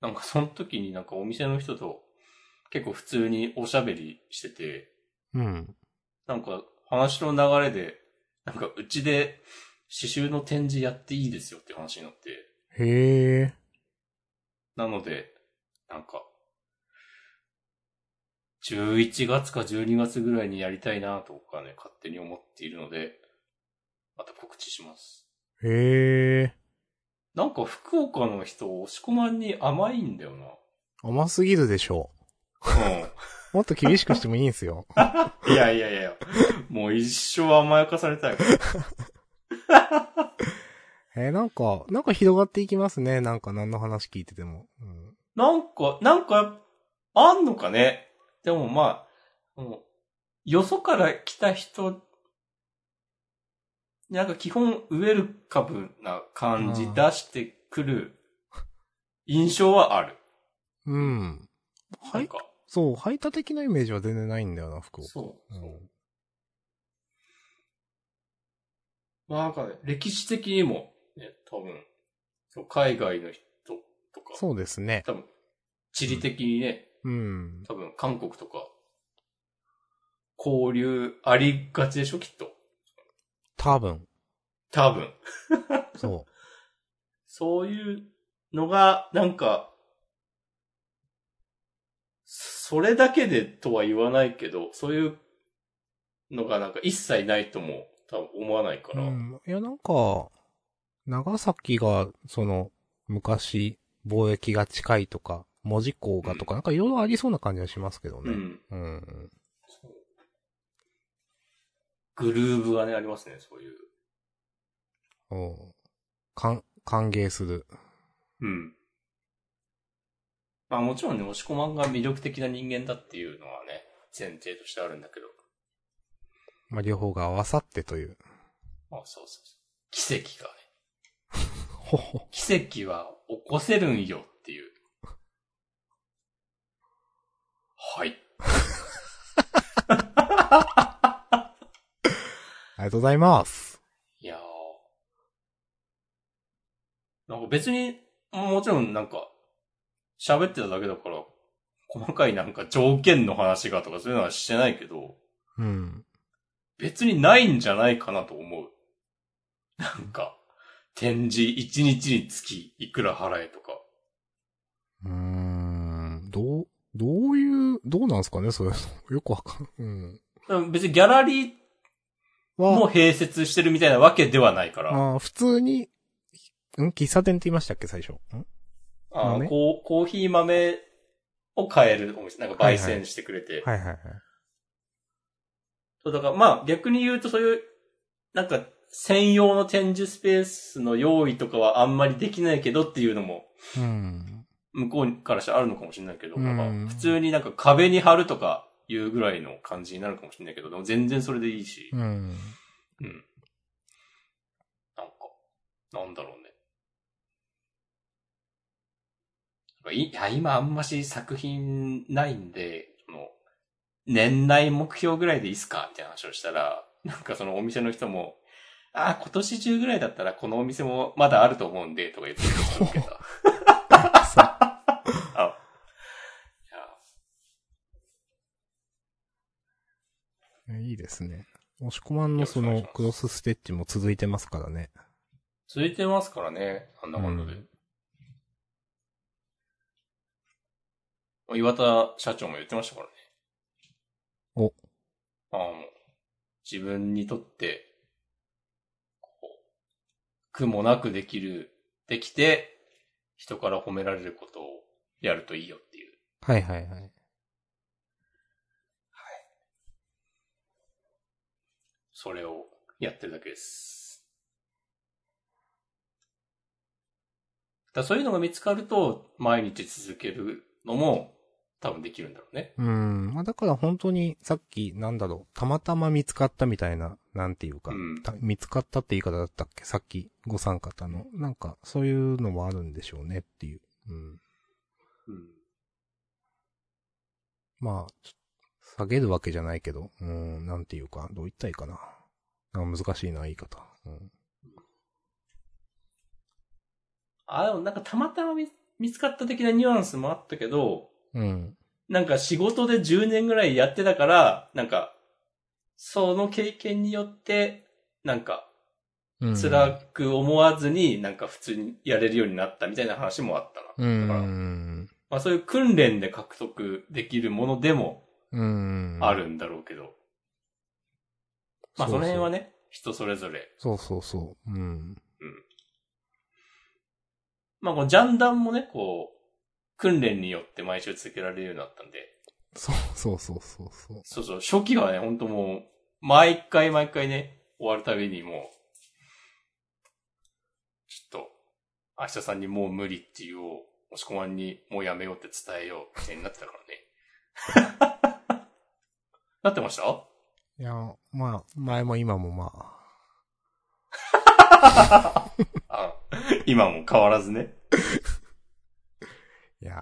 なんかその時になんかお店の人と結構普通におしゃべりしてて、うん。なんか話の流れで、なんかうちで刺繍の展示やっていいですよっていう話になって、へえ。なので、なんか、11月か12月ぐらいにやりたいなとかね、勝手に思っているので、また告知します。へえ。なんか福岡の人、押し込まんに甘いんだよ甘すぎるでしょな。う。もっと厳しくしてもいいんすよ。うん。いやいやいや、もう一生甘やかされたい。えーなんか、なんか広がっていきますね。なんか何の話聞いてても。うん。なんか、なんか、あんのかねでもまあ、もうよそから来た人、なんか基本ウェルカムな感じうん出してくる印象はある。うん。はい。そう、排他的なイメージは全然ないんだよな、福岡。そう。そううんまあなんかね、歴史的にも、ね、多分、そう海外の人とか、そうですね。多分、地理的にね、うん。多分韓国とか、交流ありがちでしょ、きっと。多分。多分。そそういうのが、なんか、それだけでとは言わないけど、そういうのがなんか一切ないとも多分思わないかう。ら。うん。いや、なんか、長崎が、その、昔、貿易が近いとか、文字港がとか、なんかいろいろありそうな感じはしますけどね。うん。うん。グルーブがね、ありますね、そういう。おうかん、歓迎する。うん。まあもちろんね、押し込まんが魅力的な人間だっていうのはね、前提としてあるんだけど。まあ、両方が合わさってという。まあそうそうそう。奇跡がね。ほほ。奇跡は起こせるんよっていう。はい。ありがとうございます。いやー。なんか別に、もちろんなんか、喋ってただけだから、細かいなんか条件の話がとかそういうのはしてないけど、うん。別にないんじゃないかなと思う。なんか、展示1日につきいくら払えとか。うーん。どう、どういう、どうなんすかねそれ。よくわかん、うん。別にギャラリーは、もう併設してるみたいなわけではないから。あー普通に、ん？喫茶店って言いましたっけ、最初。ん？あ豆？こうコーヒー豆を買えるお店、なんか焙煎してくれて。はいはいはい。そう、だからまあ逆に言うとそういう、なんか専用の展示スペースの用意とかはあんまりできないけどっていうのも、うん。向こうからしたらあるのかもしれないけど、うん普通になんか壁に貼るとかいうぐらいの感じになるかもしれないけど、でも全然それでいいし、うん。うん。なんか、なんだろうね。いいや、今あんまし作品ないんで、その、年内目標ぐらいでいいっすかみたいな話をしたら、なんかそのお店の人も、ああ、今年中ぐらいだったらこのお店もまだあると思うんで、とか言ってる人受けた。いや、いいですね。押し込まんのそのクロスステッチも続いてますからね。続いてますからね、あんな感じで。うん岩田社長も言ってましたからね。お。あの、自分にとって、こう、苦もなくできる、できて、人から褒められることをやるといいよっていう。はいはいはい。それをやってるだけです。だそういうのが見つかると、毎日続けるのも多分できるんだろうね。うん。まあだから本当にさっきなんだろう、たまたま見つかったみたいな、なんていうか、うんた見つかったって言い方だったっけ？さっきご参加の。なんかそういうのもあるんでしょうねっていう。うん。うん。まあ、下げるわけじゃないけど、うん、なんていうか、どう言ったらいいかな。難しいな、言い方。うん。あ、でもなんかたまたま見見つかった的なニュアンスもあったけど、うん。なんか仕事で10年ぐらいやってたから、なんか、その経験によって、なんか、うん。辛く思わずに、なんか普通にやれるようになったみたいな話もあったな。うだから、ん。まあそういう訓練で獲得できるものでもうん。あ。るんだろうけど、まあその辺はね。ね、人それぞれ。そうそうそう。うん。まあこのジャンダンもね、こう、訓練によって毎週続けられるようになったんで、そうそうそうそうそう。そうそう、初期はね、ほんともう、毎回毎回ね、終わるたびにもう、ちょっと、明日さんにもう無理っていうを、押し込まんにもうやめようって伝えようみたいになってたからね。なってました？いや、まあ、前も今もまあ 今も変わらずね。あ。いやー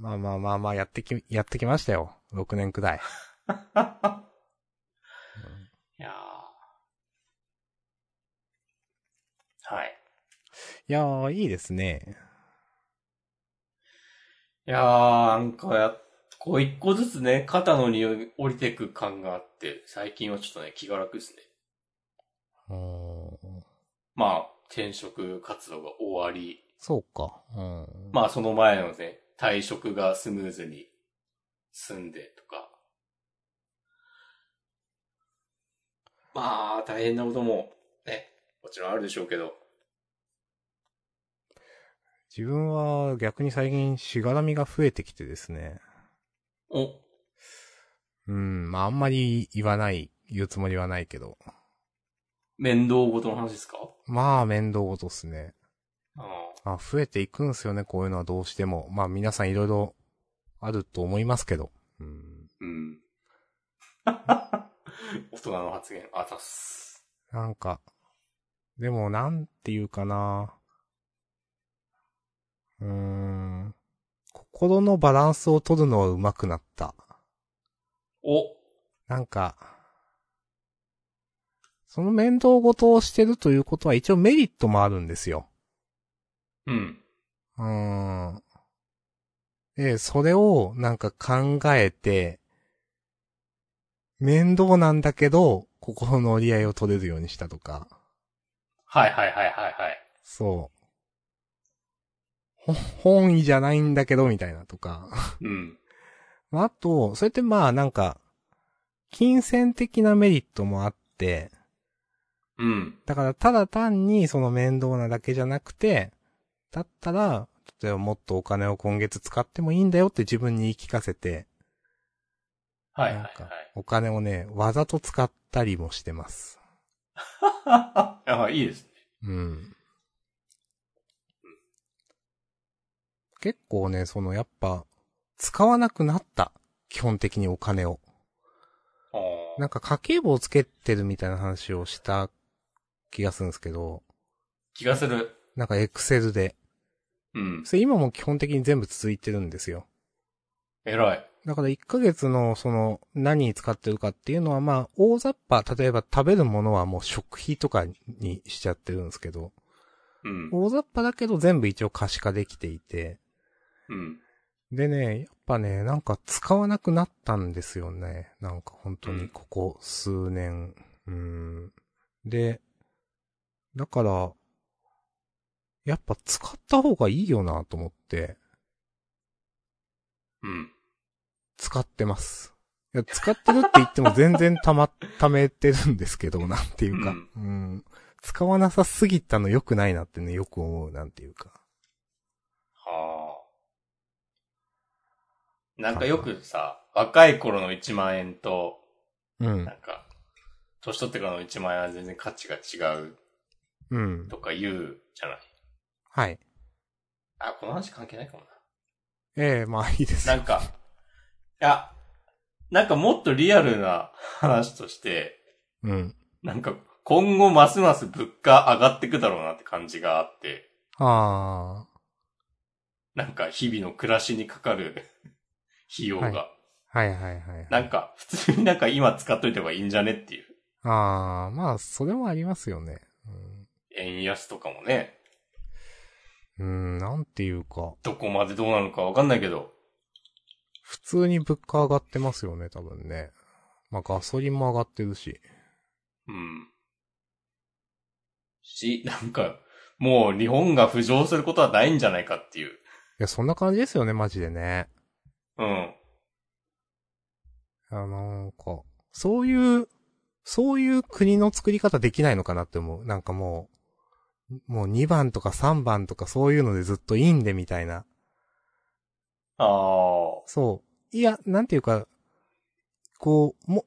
まあまあまあまあ、やってき、やってきましたよ。6年くらい。いやーはい。いやー、いいですね。いやー、なんかや、こう一個ずつね、肩の荷を降りていく感があって、最近はちょっとね、気が楽ですね。うーん。まあ、転職活動が終わり、そうか。うん。まあその前のね、退職がスムーズに済んでとか。まあ、大変なことも、ね、もちろんあるでしょうけど。自分は逆に最近しがらみが増えてきてですね。お、うん、まああんまり言わない、言うつもりはないけど。面倒事の話ですか？まあ面倒ごとっすね。ああ、増えていくんすよね、こういうのはどうしても。まあ皆さんいろいろあると思いますけど。うん。うん。大人の発言、あたす。なんか、でもなんていうかな。うーん。心のバランスを取るのは上手くなった。お、なんか、その面倒ごとをしてるということは一応メリットもあるんですよ。うん。うーん。で、それをなんか考えて、面倒なんだけど、心の折り合いを取れるようにしたとか。はいはいはいはいはい。そう。ほ本意じゃないんだけど、みたいなとか。うん。あと、それってまあなんか、金銭的なメリットもあって、うん。だからただ単にその面倒なだけじゃなくて、だったら、例えばもっとお金を今月使ってもいいんだよって自分に言い聞かせて、はいはい。お金をね、わざと使ったりもしてます。あ、いいですね。うん。結構ね、そのやっぱ、使わなくなった。基本的にお金を。なんか家計簿をつけてるみたいな話をした気がするんですけど、気がする。なんかエクセルで。うん。それ今も基本的に全部続いてるんですよ。偉い。だから1ヶ月のその何に使ってるかっていうのはまあ大雑把、例えば食べるものはもう食費とかにしちゃってるんですけど、うん。大雑把だけど全部一応可視化できていて、うん。でね、やっぱね、なんか使わなくなったんですよね。なんか本当にここ数年。うん。で、だから、やっぱ使った方がいいよなと思って、うん。使ってます。いや、使ってるって言っても全然たま、ためてるんですけど、なんていうか、うんうん。使わなさすぎたの良くないなってね、よく思う、なんていうか。はあ。なんかよくさ、若い頃の1万円と、うんな。んか、年取ってからの1万円は全然価値が違ううん。とか言うじゃない。はい。あ、この話関係ないかもええまあいいですな。なんか、いや、なんかもっとリアルな話として、うん。なんか今後ますます物価上がってくだろうなって感じがあって、あなんか日々の暮らしにかかる費用が、はいあ。はいはいはいはい。なんか普通になんか今使っといた方がいいんじゃねっていう。ああ、まあ、それもありますよね。円安とかもね、うん、うん、なんていうか、どこまでどうなのかわかんないけど、普通に物価上がってますよね、多分ね。まあ、ガソリンも上がってるし。うん。し、なんか、もう日本が浮上することはないんじゃないかっていう。いや、そんな感じですよね、マジでね。うん。あなんか、そういう、そういう国の作り方できないのかなって思う。なんかもう、もう2番とか3番とかそういうのでずっといいんでみたいな。ああ。そう。いや、なんていうか、こう、も、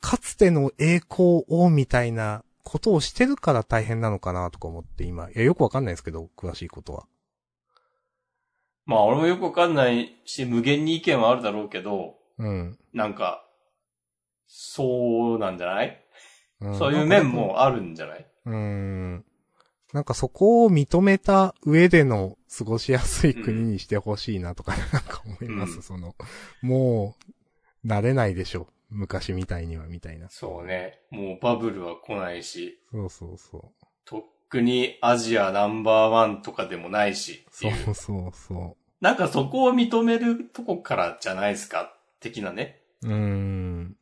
かつての栄光をみたいなことをしてるから大変なのかなとか思って今。いや、よくわかんないですけど、詳しいことは。まあ俺もよくわかんないし、無限に意見はあるだろうけど、うん。なんか、そうなんじゃない、うんそういう面。もあるんじゃない？うん。なんかそこを認めた上での過ごしやすい国にしてほしいなとか、なんか思います、うんその、もう、慣れないでしょ。昔みたいには、みたいな。そうね。もうバブルは来ないし、そうそうそう。とっくにアジアナンバーワンとかでもないし、ってそいう。うそうそなんかそこを認めるとこからじゃないですか？的なね。う。うーん。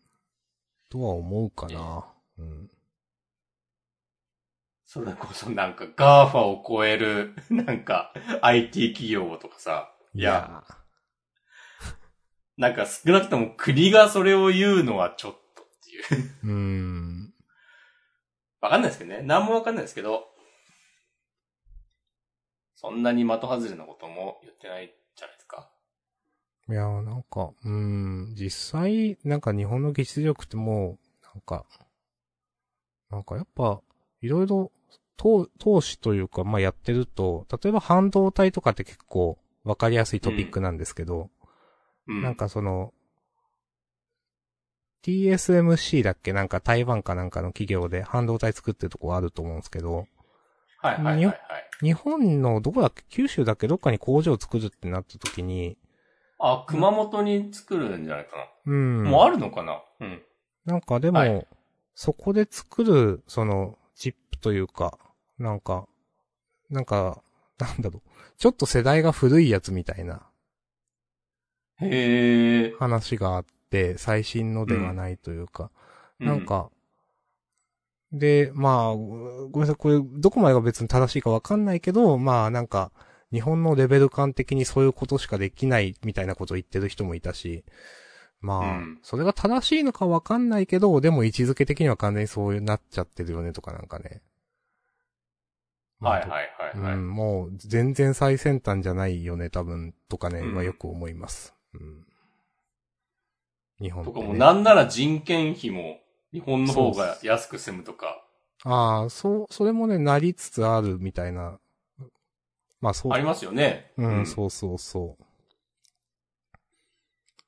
とは思うかな。うん。それこそなんか GAFA を超える、なんか IT 企業とかさ。いや、なんか少なくとも国がそれを言うのはちょっとっていう。うーん。わかんないですけどね。なんもわかんないですけど。そんなに的外れなことも言ってないじゃないですか。いやーなんか、うーん、実際、なんか日本の技術力ってもう、なんか、なんかやっぱ、いろいろ、投、投資というか、まあ、やってると、例えば半導体とかって結構わかりやすいトピックなんですけど、うん。なんかその、TSMC だっけ？なんか台湾かなんかの企業で半導体作ってるとこあると思うんですけど、はいはいはいはい。日本のどこだっけ？九州だっけ？どっかに工場を作るってなった時に、あ、熊本に作るんじゃないかな。うん。もうあるのかな？うん。なんかでも、はいそこで作る、その、チップというか、なんか、なんか、なんだろう。ちょっと世代が古いやつみたいなへえ。話があって、最新のではないというか、なん、か、で、まあ、ごめんなさい、これ、どこまでが別に正しいかわかんないけど、まあなんか、日本のレベル感的にそういうことしかできないみたいなことを言ってる人もいたし、まあ、うんそれが正しいのかわかんないけど、でも位置づけ的には完全にそうなっちゃってるよねとかなんかね。まあはいはいはいはい。うん、もう全然最先端じゃないよね、多分、とかね、うん今よく思います。うん。日本ね。とかもうなんなら人件費も日本の方が安く済むとか、ああ、そう、それもね、なりつつあるみたいな。まあそう。ありますよね。うん、そうそうそう。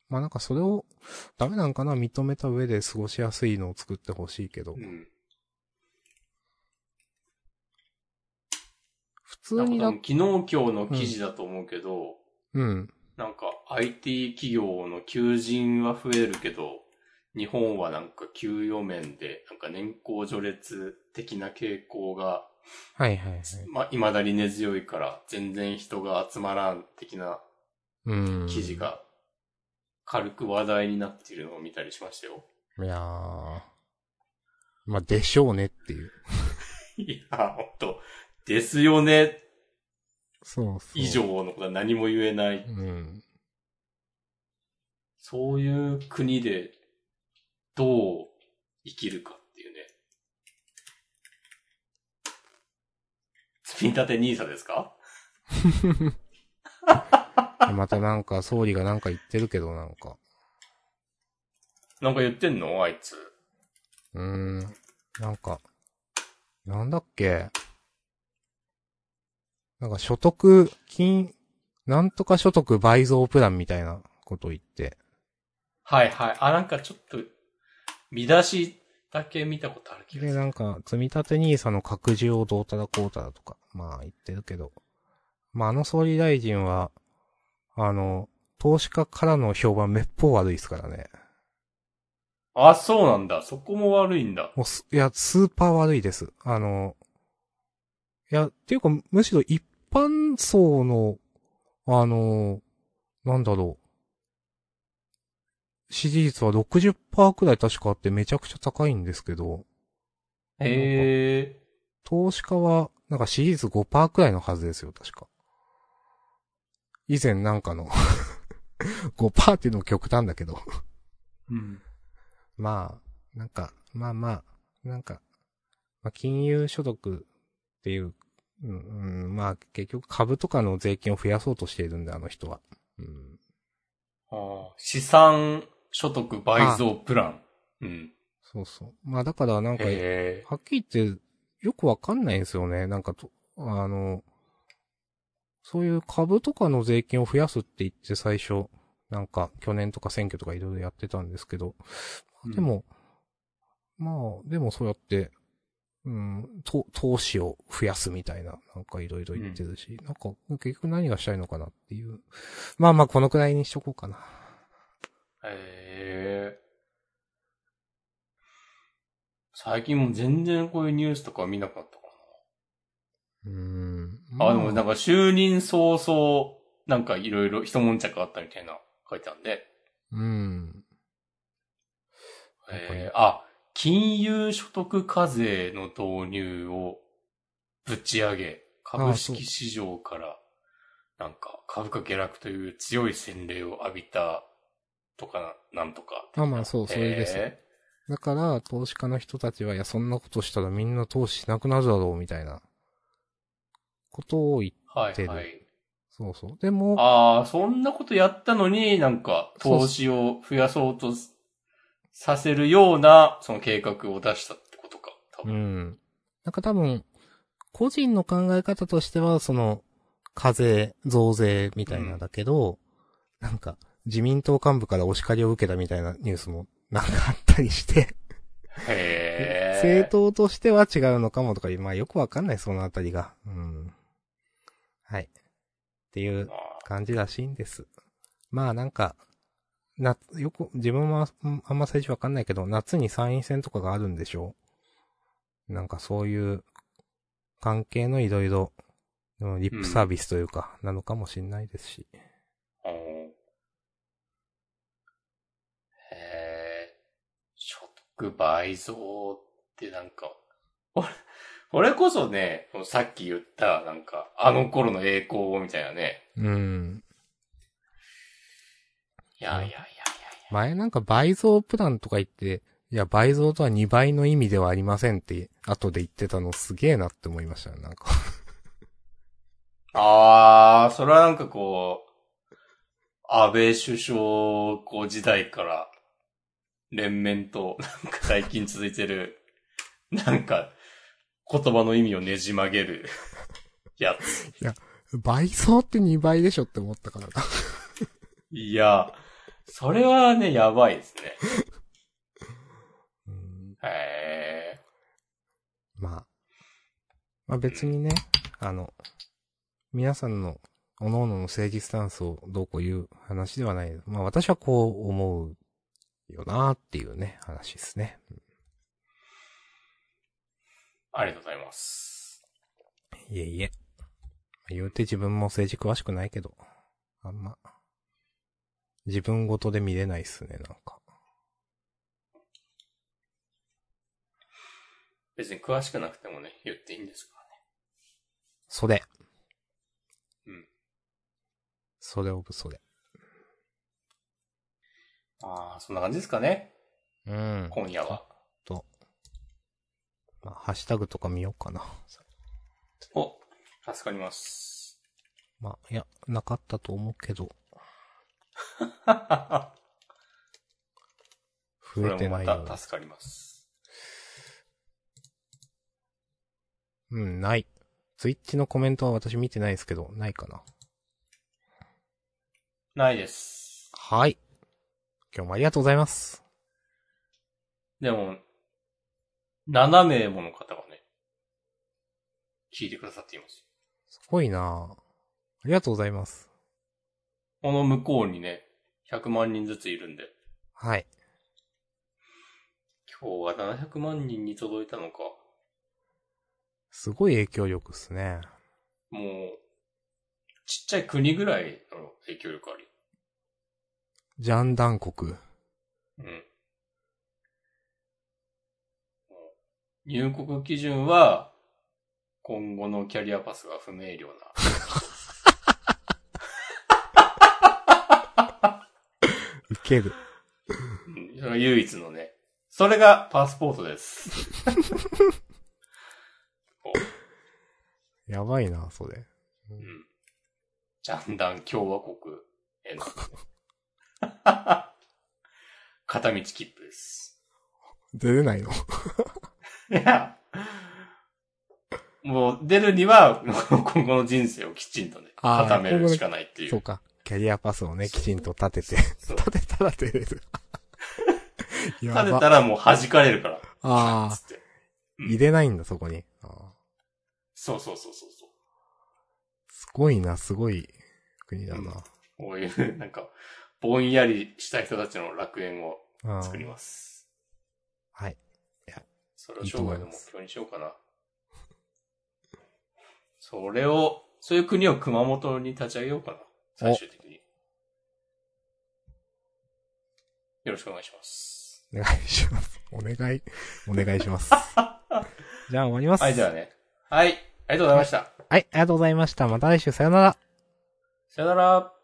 まあなんかそれを、ダメなんかな認めた上で過ごしやすいのを作ってほしいけどう。ん。普通に昨日今日の記事だと思うけど、うん。なんか IT 企業の求人は増えるけど、日本はなんか給与面で、なんか年功序列的な傾向が、はいはいはい。ま、未だに根強いから、全然人が集まらん的なうん。記事。が、軽く話題になっているのを見たりしましたよ。いやー。まあ、でしょうねっていう。いや、ほんと、ですよね、そうそう。以。上のことは何も言えない。うん。そういう国で、どう生きるかっていうね。積み立て NISA ですか？またなんか、総理がなんか言ってるけど、なんか。なんか言ってんの？あいつ。うーん。なんか、なんだっけ？なんか所得、金、なんとか所得倍増プランみたいなこと言って。はいはい。あ、なんかちょっと、見出しだけ見たことある気がで、する。なんか、積み立て NISA の拡充をどうたらこうたらとか、まあ言ってるけど。まああの総理大臣は、あの、投資家からの評判めっぽう悪いですからね。あ、そうなんだ。そこも悪いんだ。もうす、いや、スーパー悪いです。あの、いや、っていうか、むしろ一般層の、あの、なんだろう。支持率は60%くらい確かあってめちゃくちゃ高いんですけど、へえ。投資家は、なんか支持率5%くらいのはずですよ、確か。以前なんかの、5%っていうのも極端だけど。うん。まあ、なんか、まあまあ、なんか、まあ、金融所得っていう、うん、うん、まあ結局株とかの税金を増やそうとしているんだ、あの人は。うん。ああ資産所得倍増プラン。うん。そうそう。まあだからなんか。はっきり言って、よくわかんないんですよね。なんかと、あの、そういう株とかの税金を増やすって言って最初、なんか去年とか選挙とかいろいろやってたんですけど、でも、まあ、でもそうやって、うん、と、投資を増やすみたいな、なんかいろいろ言ってるし、なんか結局何がしたいのかなっていう。まあまあ、このくらいにしとこうかな。へえ。最近もう全然こういうニュースとか見なかったかうーん。な。あ、でもなんか就任早々、なんかいろいろ一悶着あったみたいな書いてあるんで。うん。えー、あ、金融所得課税の導入をぶち上げ、株式市場からなんか株価下落という強い洗礼を浴びたとかな、なんとか。まあまあ、そう、それです。へだから、投資家の人たちは、いや、そんなことしたらみんな投資しなくなるだろう、みたいな、ことを言っーはいてるはい。そうそう。でも、ああ、そんなことやったのになんか投資を増やそうとさせるようなその計画を出したってことか。多う分。ん。なんか多分、個人の考え方としては、その、課税、増税みたいなだけど、なんか、自民党幹部からお叱りを受けたみたいなニュースもなんかあったりして、へえ。政党としては違うのかもとかまあよくわかんない、そのあたりが。うん。はい。っていうまあ感じらしいんです。まあなんか、な、よく、自分はうんあんま最初わかんないけど、夏に参院選とかがあるんでしょうなんかそういう関係のいろいろ、うんリップサービスというか、なのかもしんないですし。うんへえ。所得倍増ってなんか、俺、俺こそね、さっき言った、なんか、あの頃の栄光みたいなね。うん。いやいやいやいやいや。前なんか倍増プランとか言って、いや、倍増とは2倍の意味ではありませんって、後で言ってたのすげえなって思いましたね、なんか。あー、それはなんかこう、安倍首相こう時代から、連綿と、なんか最近続いてる、なんか、言葉の意味をねじ曲げる、やつ。倍増って2倍でしょって思ったからな。いや、それはね、やばいですね。うんへまあ。まあ別にね、あの、皆さんの、各々の政治スタンスをどうこう言う話ではない。まあ私はこう思うよなっていうね、話ですね。ー。ありがとうございます。いえいえ。言うて自分も政治詳しくないけど、あんま、自分ごとで見れないっすね、なんか。別に詳しくなくてもね、言っていいんですからね。それ。うん。それオブそれ。ああ、そんな感じですかね。うん。今夜は。と。まあ、ハッシュタグとか見ようかな。お、助かります。まあ、いや、なかったと思うけど、増えてもないよまた助かります。うん、ない。ツイッチのコメントは私見てないですけど、ないかな。ないです。はい。今日もありがとうございます。でも、7名もの方がね、聞いてくださっています。すごいなぁありがとうございます。この向こうにね、100万人ずついるんで、はい。今日は700万人に届いたのか、すごい影響力っすね。もう、ちっちゃい国ぐらいの影響力あり。ジャンダン国。うん。入国基準は、今後のキャリアパスが不明瞭な。ウケる。唯一のね。それがパスポートです。やばいなそれ。うん。ジャンダン共和国への、ね、片道切符です。出れないの？いや、もう出るには、今後の人生をきちんとね、固めるしかないっていう。そうか。キャリアパスをね、きちんと立てて。立てたら出れる。や立てば。たらもう弾かれるから。ああ。入れないんだ、そこに。そうそうそうそう。すごいな、すごい国だな。こういう、なんか、ぼんやりした人たちの楽園をうん作ります。はい。それを生涯の目標にしようかな。それを、そういう国を熊本に立ち上げようかな。最終的に。よろしくお願いします。お願いします。お願い、お願いします。じゃあ終わります。はい、じゃあね。はい、ありがとうございました。はい、ありがとうございました。また来週さよなら。さよなら。